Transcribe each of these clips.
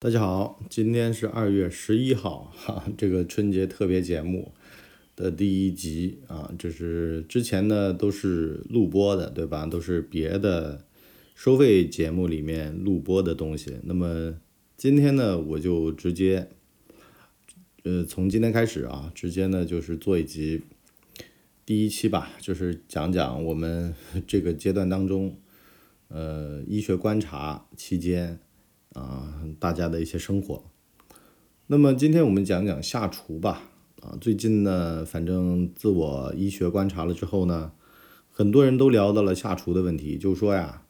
大家好，今天是二月十一号，哈，这个春节特别节目的第一集啊，就是之前呢都是录播的，对吧？都是别的收费节目里面录播的东西。那么今天呢，我就直接，呃，从今天开始啊，直接呢就是做一集第一期吧，就是讲讲我们这个阶段当中，呃，医学观察期间。啊，大家的一些生活。那么今天我们讲讲下厨吧。啊，最近呢，反正自我医学观察了之后呢，很多人都聊到了下厨的问题，就说呀，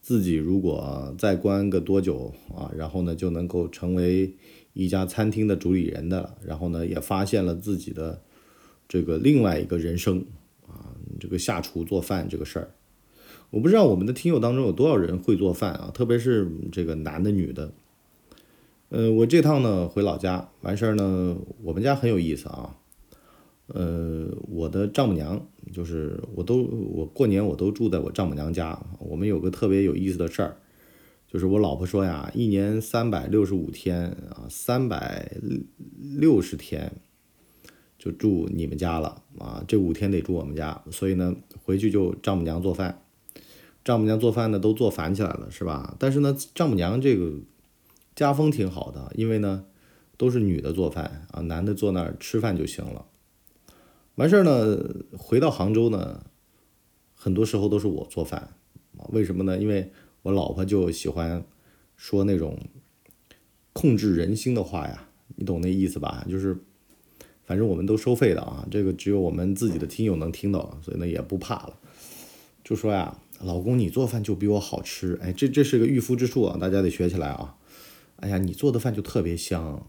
自己如果再关个多久啊，然后呢就能够成为一家餐厅的主理人的，然后呢也发现了自己的这个另外一个人生啊，这个下厨做饭这个事儿。我不知道我们的听友当中有多少人会做饭啊，特别是这个男的女的。呃，我这趟呢回老家完事儿呢，我们家很有意思啊。呃，我的丈母娘就是我都我过年我都住在我丈母娘家。我们有个特别有意思的事儿，就是我老婆说呀，一年三百六十五天啊，三百六十天就住你们家了啊，这五天得住我们家，所以呢回去就丈母娘做饭。丈母娘做饭呢，都做烦起来了，是吧？但是呢，丈母娘这个家风挺好的，因为呢，都是女的做饭啊，男的坐那儿吃饭就行了。完事儿呢，回到杭州呢，很多时候都是我做饭。为什么呢？因为我老婆就喜欢说那种控制人心的话呀，你懂那意思吧？就是，反正我们都收费的啊，这个只有我们自己的听友能听到，所以呢也不怕了，就说呀。老公，你做饭就比我好吃，哎，这这是个御夫之术啊，大家得学起来啊！哎呀，你做的饭就特别香，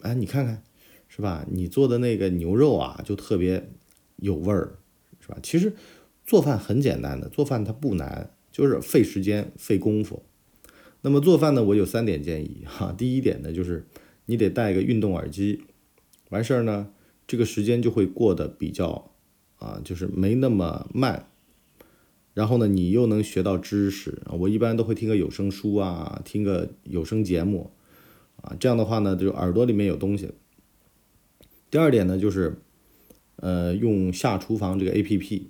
哎，你看看，是吧？你做的那个牛肉啊，就特别有味儿，是吧？其实做饭很简单的，做饭它不难，就是费时间、费功夫。那么做饭呢，我有三点建议哈。第一点呢，就是你得带个运动耳机，完事儿呢，这个时间就会过得比较啊，就是没那么慢。然后呢，你又能学到知识！我一般都会听个有声书啊，听个有声节目啊，这样的话呢，就耳朵里面有东西。第二点呢，就是呃，用下厨房这个 A P P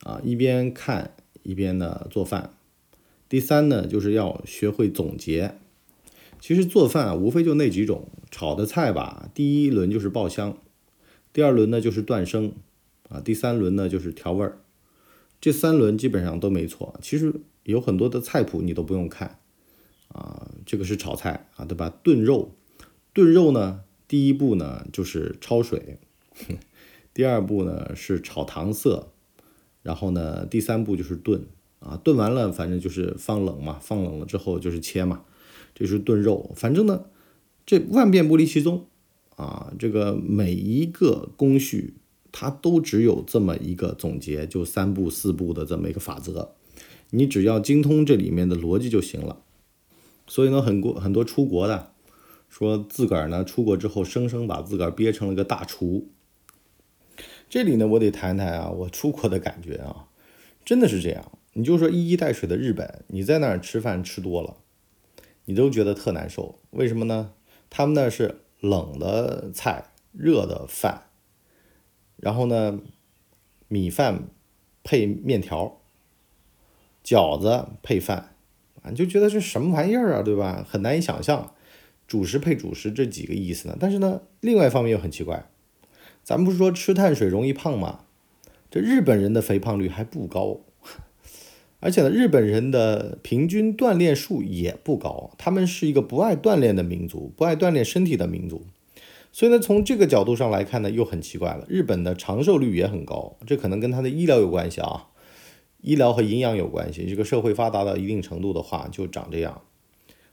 啊，一边看一边呢做饭。第三呢，就是要学会总结。其实做饭，无非就那几种，炒的菜吧，第一轮就是爆香，第二轮呢就是断生啊，第三轮呢就是调味儿。这三轮基本上都没错，其实有很多的菜谱你都不用看啊。这个是炒菜啊，对吧？炖肉，炖肉呢，第一步呢就是焯水，第二步呢是炒糖色，然后呢第三步就是炖啊。炖完了，反正就是放冷嘛，放冷了之后就是切嘛，这是炖肉。反正呢，这万变不离其宗啊，这个每一个工序。它都只有这么一个总结，就三步四步的这么一个法则，你只要精通这里面的逻辑就行了。所以呢，很多很多出国的说自个儿呢出国之后，生生把自个儿憋成了个大厨。这里呢，我得谈谈啊，我出国的感觉啊，真的是这样。你就说一衣带水的日本，你在那儿吃饭吃多了，你都觉得特难受。为什么呢？他们那是冷的菜，热的饭。然后呢，米饭配面条，饺子配饭，啊，就觉得这什么玩意儿啊，对吧？很难以想象，主食配主食这几个意思呢？但是呢，另外一方面又很奇怪，咱不是说吃碳水容易胖吗？这日本人的肥胖率还不高，而且呢，日本人的平均锻炼数也不高，他们是一个不爱锻炼的民族，不爱锻炼身体的民族。所以呢，从这个角度上来看呢，又很奇怪了。日本的长寿率也很高，这可能跟它的医疗有关系啊，医疗和营养有关系。这个社会发达到一定程度的话，就长这样。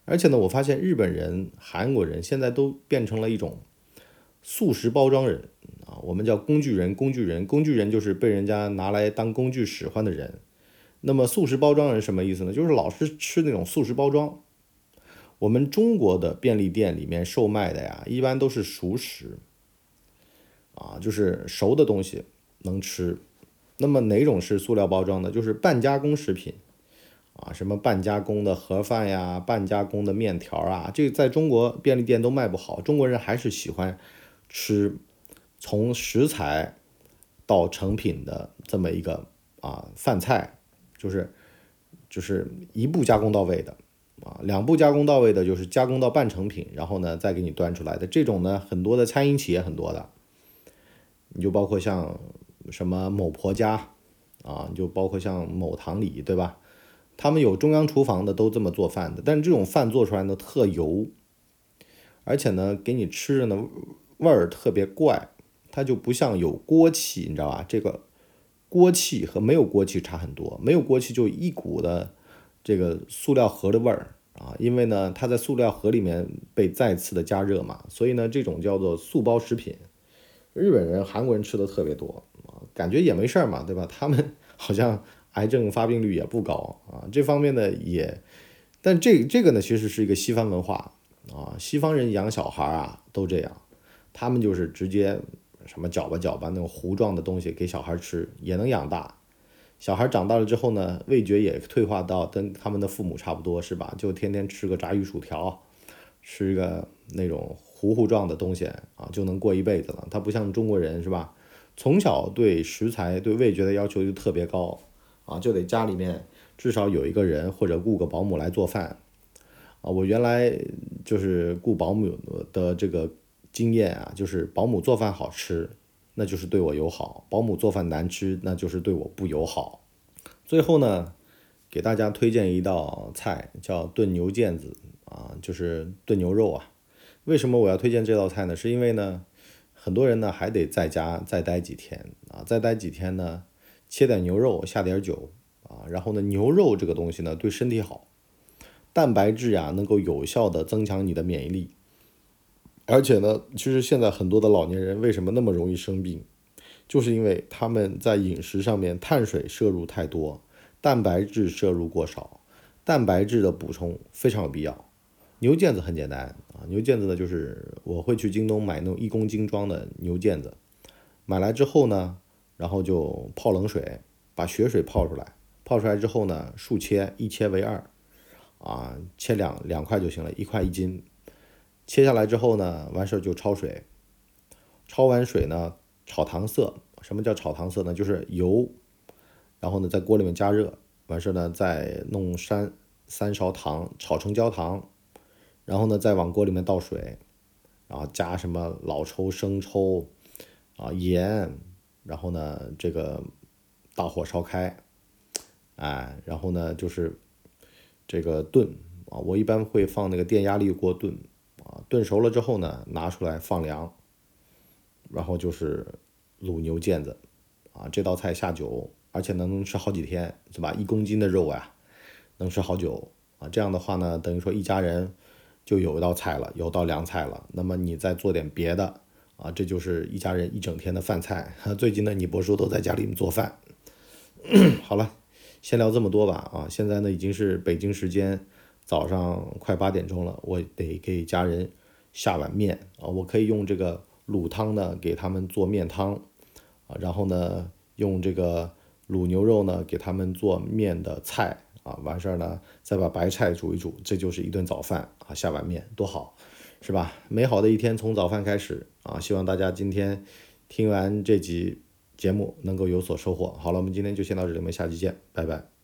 而且呢，我发现日本人、韩国人现在都变成了一种素食包装人啊，我们叫工具人。工具人，工具人就是被人家拿来当工具使唤的人。那么素食包装人什么意思呢？就是老是吃那种素食包装。我们中国的便利店里面售卖的呀，一般都是熟食，啊，就是熟的东西能吃。那么哪种是塑料包装的？就是半加工食品，啊，什么半加工的盒饭呀，半加工的面条啊，这在中国便利店都卖不好。中国人还是喜欢吃从食材到成品的这么一个啊饭菜，就是就是一步加工到位的啊，两步加工到位的就是加工到半成品，然后呢再给你端出来的这种呢，很多的餐饮企业很多的，你就包括像什么某婆家啊，你就包括像某堂里，对吧？他们有中央厨房的，都这么做饭的，但是这种饭做出来呢特油，而且呢给你吃着呢味儿特别怪，它就不像有锅气，你知道吧？这个锅气和没有锅气差很多，没有锅气就一股的这个塑料盒的味儿啊，因为呢它在塑料盒里面被再次的加热嘛，所以呢这种叫做素包食品，日本人、韩国人吃的特别多啊，感觉也没事儿嘛，对吧？他们 好像。癌症发病率也不高啊，这方面呢也，但这这个呢其实是一个西方文化啊，西方人养小孩啊都这样，他们就是直接什么搅吧搅吧那种糊状的东西给小孩吃也能养大，小孩长大了之后呢，味觉也退化到跟他们的父母差不多是吧？就天天吃个炸鱼薯条，吃个那种糊糊状的东西啊，就能过一辈子了。他不像中国人是吧？从小对食材对味觉的要求就特别高。啊，就得家里面至少有一个人或者雇个保姆来做饭，啊，我原来就是雇保姆的这个经验啊，就是保姆做饭好吃，那就是对我友好；保姆做饭难吃，那就是对我不友好。最后呢，给大家推荐一道菜，叫炖牛腱子啊，就是炖牛肉啊。为什么我要推荐这道菜呢？是因为呢，很多人呢还得在家再待几天啊，再待几天呢。切点牛肉，下点酒啊，然后呢，牛肉这个东西呢，对身体好，蛋白质呀，能够有效的增强你的免疫力。而且呢，其实现在很多的老年人为什么那么容易生病，就是因为他们在饮食上面碳水摄入太多，蛋白质摄入过少，蛋白质的补充非常有必要。牛腱子很简单啊，牛腱子呢，就是我会去京东买那种一公斤装的牛腱子，买来之后呢。然后就泡冷水，把血水泡出来，泡出来之后呢，竖切，一切为二，啊，切两两块就行了，一块一斤。切下来之后呢，完事儿就焯水，焯完水呢，炒糖色。什么叫炒糖色呢？就是油，然后呢，在锅里面加热，完事儿呢，再弄三三勺糖，炒成焦糖，然后呢，再往锅里面倒水，然后加什么老抽、生抽，啊，盐。然后呢，这个大火烧开，哎，然后呢就是这个炖。啊，我一般会放那个电压力锅炖。炖熟了之后呢，拿出来放凉，然后就是卤牛腱子啊，这道菜下酒，而且能吃好几天，是吧？一公斤的肉呀，能吃好久啊。这样的话呢，等于说一家人就有一道菜了，有道凉菜了。那么你再做点别的。啊，这就是一家人一整天的饭菜。最近呢，你伯叔都在家里面做饭。好了，先聊这么多吧。啊，现在呢已经是北京时间早上快八点钟了，我得给家人下碗面啊。我可以用这个卤汤呢给他们做面汤啊，然后呢用这个卤牛肉呢给他们做面的菜啊。完事儿呢再把白菜煮一煮，这就是一顿早饭啊。下碗面多好。是吧？美好的一天从早饭开始啊！希望大家今天听完这集节目能够有所收获。好了，我们今天就先到这里，我们下期见，拜拜。